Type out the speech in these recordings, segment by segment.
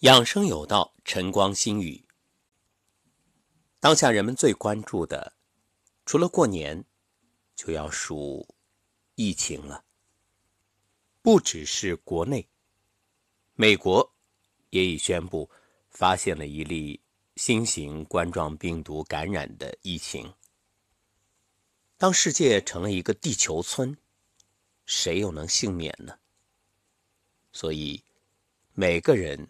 养生有道，晨光心语。当下人们最关注的，除了过年，就要数疫情了。不只是国内，美国也已宣布发现了一例新型冠状病毒感染的疫情。当世界成了一个地球村，谁又能幸免呢？所以，每个人。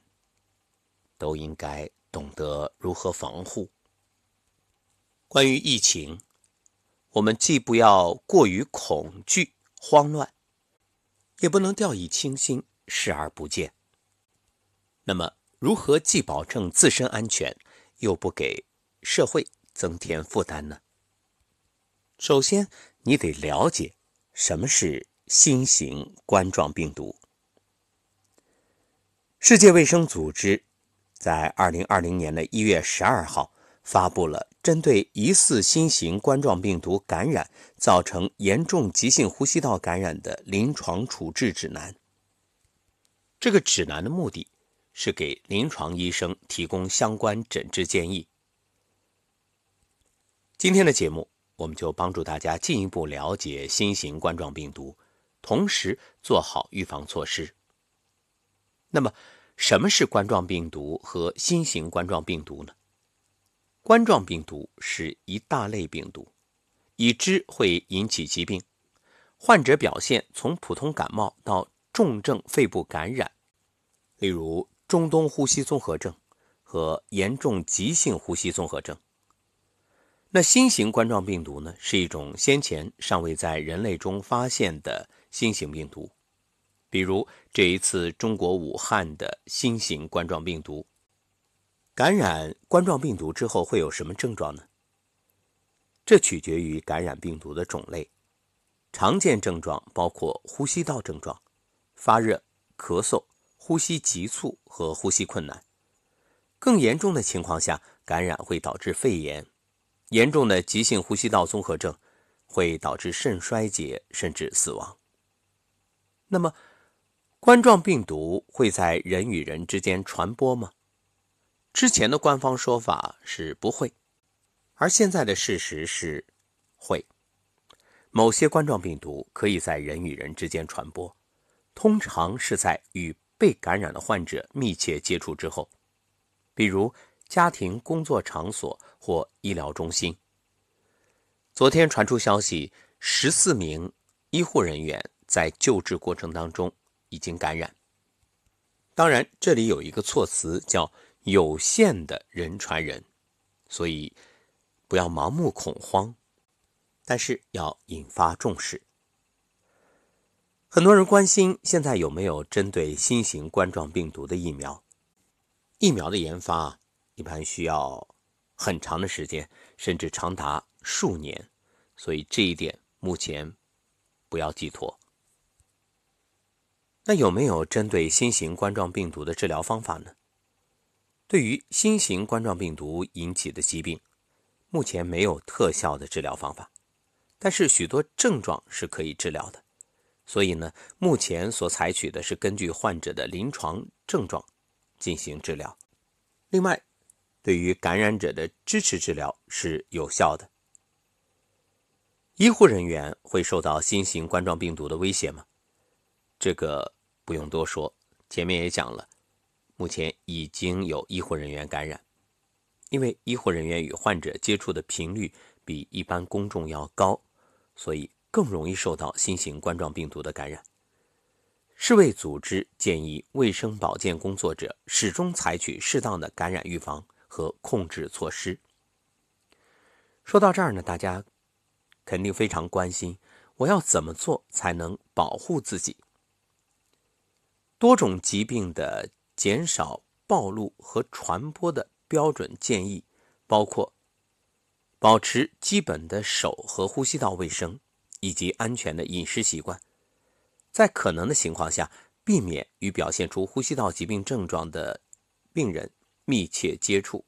都应该懂得如何防护。关于疫情，我们既不要过于恐惧、慌乱，也不能掉以轻心、视而不见。那么，如何既保证自身安全，又不给社会增添负担呢？首先，你得了解什么是新型冠状病毒。世界卫生组织。在二零二零年的一月十二号，发布了针对疑似新型冠状病毒感染造成严重急性呼吸道感染的临床处置指南。这个指南的目的是给临床医生提供相关诊治建议。今天的节目，我们就帮助大家进一步了解新型冠状病毒，同时做好预防措施。那么，什么是冠状病毒和新型冠状病毒呢？冠状病毒是一大类病毒，已知会引起疾病，患者表现从普通感冒到重症肺部感染，例如中东呼吸综合症和严重急性呼吸综合症。那新型冠状病毒呢，是一种先前尚未在人类中发现的新型病毒。比如这一次中国武汉的新型冠状病毒感染冠状病毒之后会有什么症状呢？这取决于感染病毒的种类。常见症状包括呼吸道症状、发热、咳嗽、呼吸急促和呼吸困难。更严重的情况下，感染会导致肺炎。严重的急性呼吸道综合症会导致肾衰竭甚至死亡。那么，冠状病毒会在人与人之间传播吗？之前的官方说法是不会，而现在的事实是会。某些冠状病毒可以在人与人之间传播，通常是在与被感染的患者密切接触之后，比如家庭、工作场所或医疗中心。昨天传出消息，十四名医护人员在救治过程当中。已经感染。当然，这里有一个措辞叫“有限的人传人”，所以不要盲目恐慌，但是要引发重视。很多人关心现在有没有针对新型冠状病毒的疫苗？疫苗的研发一般需要很长的时间，甚至长达数年，所以这一点目前不要寄托。那有没有针对新型冠状病毒的治疗方法呢？对于新型冠状病毒引起的疾病，目前没有特效的治疗方法，但是许多症状是可以治疗的。所以呢，目前所采取的是根据患者的临床症状进行治疗。另外，对于感染者的支持治疗是有效的。医护人员会受到新型冠状病毒的威胁吗？这个不用多说，前面也讲了，目前已经有医护人员感染，因为医护人员与患者接触的频率比一般公众要高，所以更容易受到新型冠状病毒的感染。世卫组织建议卫生保健工作者始终采取适当的感染预防和控制措施。说到这儿呢，大家肯定非常关心，我要怎么做才能保护自己？多种疾病的减少暴露和传播的标准建议，包括保持基本的手和呼吸道卫生，以及安全的饮食习惯。在可能的情况下，避免与表现出呼吸道疾病症状的病人密切接触。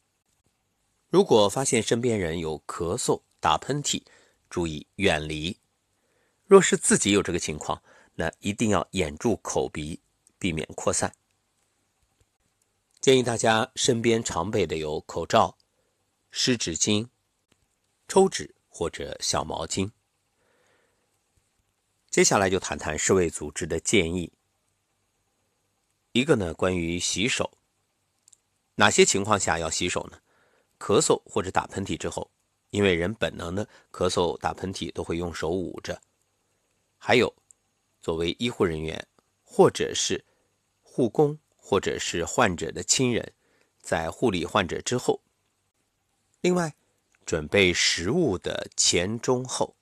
如果发现身边人有咳嗽、打喷嚏，注意远离。若是自己有这个情况，那一定要掩住口鼻。避免扩散。建议大家身边常备的有口罩、湿纸巾、抽纸或者小毛巾。接下来就谈谈世卫组织的建议。一个呢，关于洗手，哪些情况下要洗手呢？咳嗽或者打喷嚏之后，因为人本能的咳嗽、打喷嚏都会用手捂着。还有，作为医护人员或者是护工。或者是患者的亲人，在护理患者之后。另外，准备食物的前、中、后，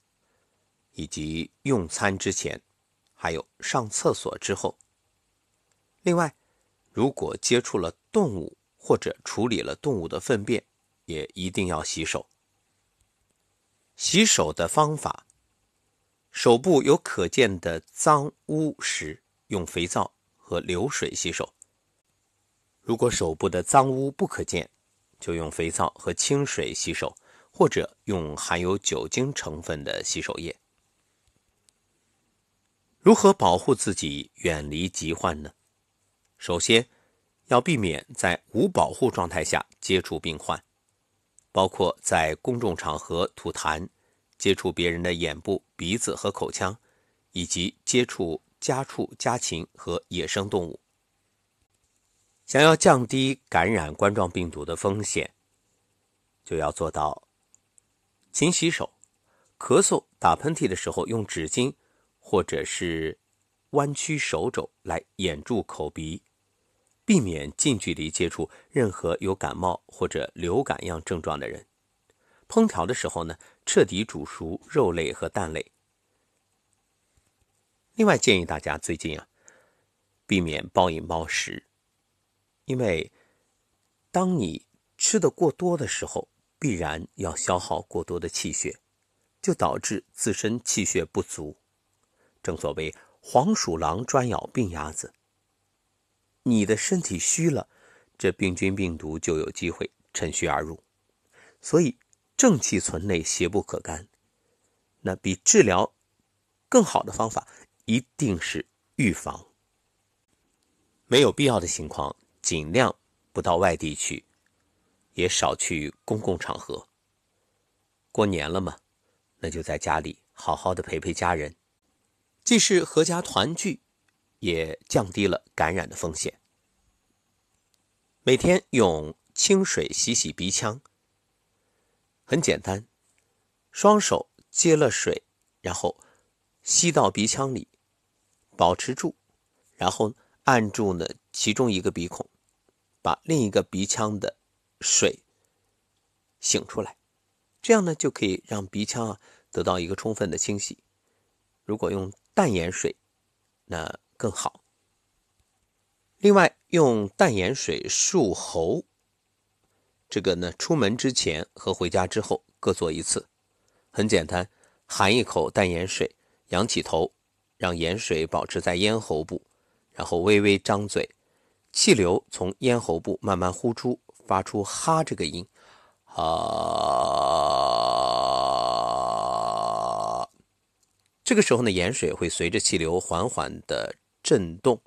以及用餐之前，还有上厕所之后。另外，如果接触了动物或者处理了动物的粪便，也一定要洗手。洗手的方法：手部有可见的脏污时，用肥皂和流水洗手。如果手部的脏污不可见，就用肥皂和清水洗手，或者用含有酒精成分的洗手液。如何保护自己远离疾患呢？首先，要避免在无保护状态下接触病患，包括在公众场合吐痰、接触别人的眼部、鼻子和口腔，以及接触家畜、家禽和野生动物。想要降低感染冠状病毒的风险，就要做到勤洗手。咳嗽、打喷嚏的时候，用纸巾或者是弯曲手肘来掩住口鼻，避免近距离接触任何有感冒或者流感样症状的人。烹调的时候呢，彻底煮熟肉类和蛋类。另外，建议大家最近啊，避免暴饮暴食。因为，当你吃的过多的时候，必然要消耗过多的气血，就导致自身气血不足。正所谓黄鼠狼专咬病鸭子。你的身体虚了，这病菌病毒就有机会趁虚而入。所以正气存内，邪不可干。那比治疗更好的方法，一定是预防。没有必要的情况。尽量不到外地去，也少去公共场合。过年了嘛，那就在家里好好的陪陪家人，既是合家团聚，也降低了感染的风险。每天用清水洗洗鼻腔，很简单，双手接了水，然后吸到鼻腔里，保持住，然后按住呢其中一个鼻孔。把另一个鼻腔的水醒出来，这样呢就可以让鼻腔啊得到一个充分的清洗。如果用淡盐水，那更好。另外，用淡盐水漱喉，这个呢出门之前和回家之后各做一次，很简单，含一口淡盐水，仰起头，让盐水保持在咽喉部，然后微微张嘴。气流从咽喉部慢慢呼出，发出“哈”这个音，啊。这个时候呢，盐水会随着气流缓缓的震动，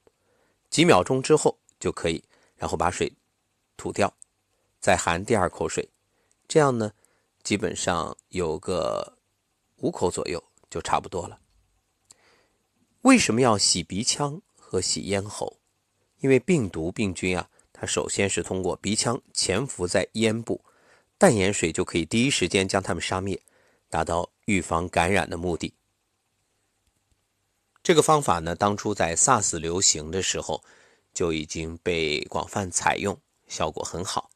几秒钟之后就可以，然后把水吐掉，再含第二口水，这样呢，基本上有个五口左右就差不多了。为什么要洗鼻腔和洗咽喉？因为病毒病菌啊，它首先是通过鼻腔潜伏在咽部，淡盐水就可以第一时间将它们杀灭，达到预防感染的目的。这个方法呢，当初在 SARS 流行的时候就已经被广泛采用，效果很好，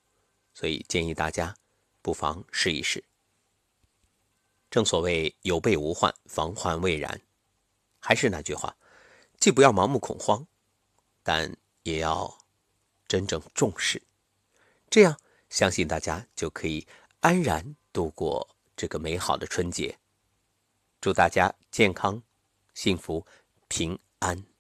所以建议大家不妨试一试。正所谓有备无患，防患未然。还是那句话，既不要盲目恐慌，但。也要真正重视，这样相信大家就可以安然度过这个美好的春节。祝大家健康、幸福、平安。